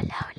alone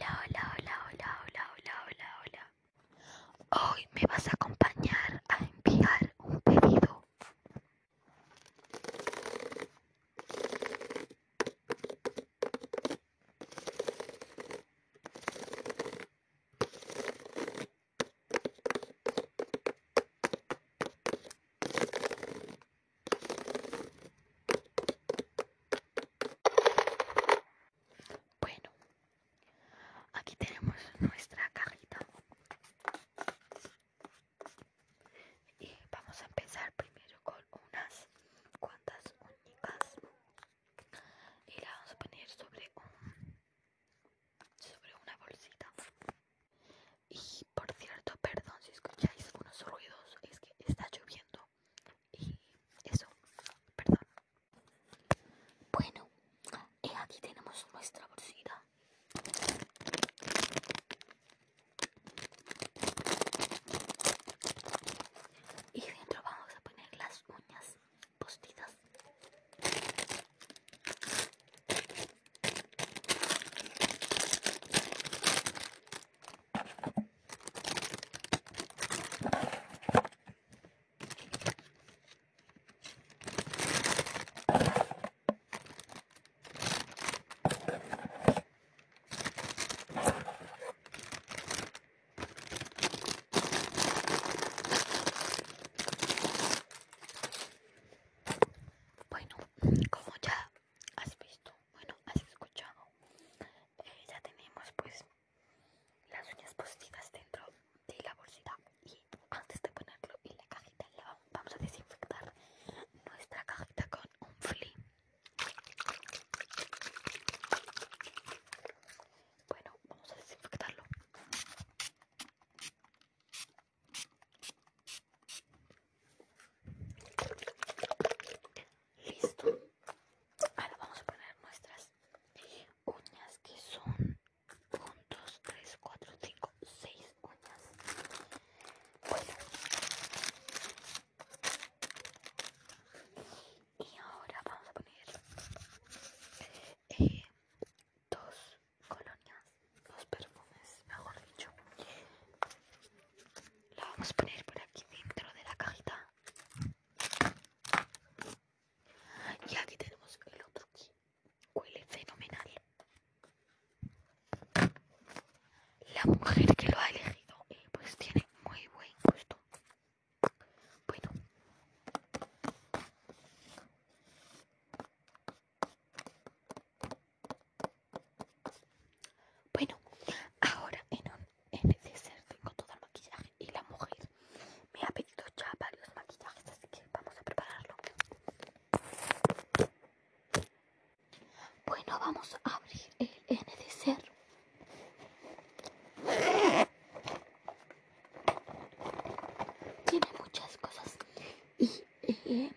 yeah.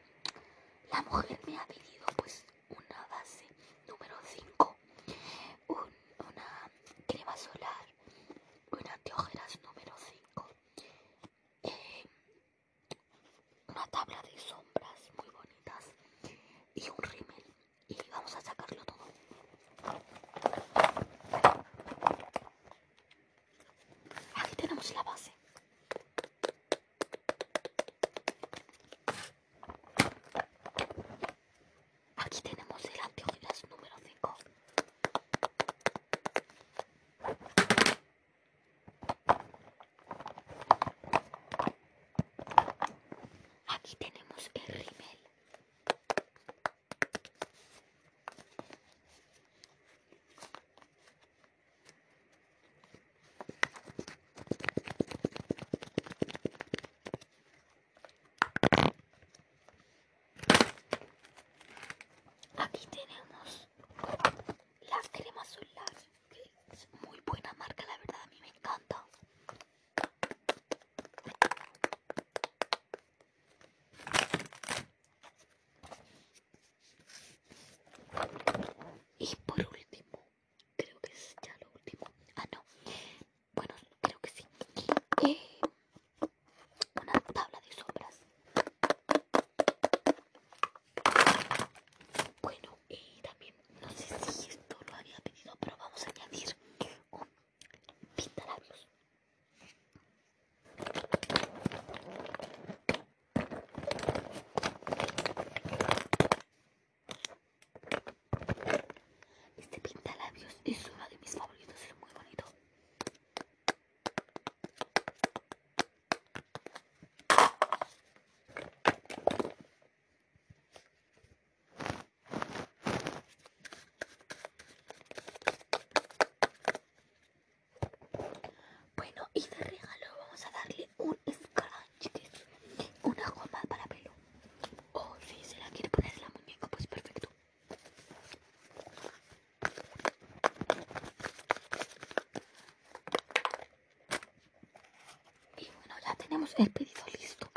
y por Y de regalo vamos a darle un scrunch, que es una goma para pelo. Oh, si se la quiere poner la muñeca, pues perfecto. Y bueno, ya tenemos el pedido listo.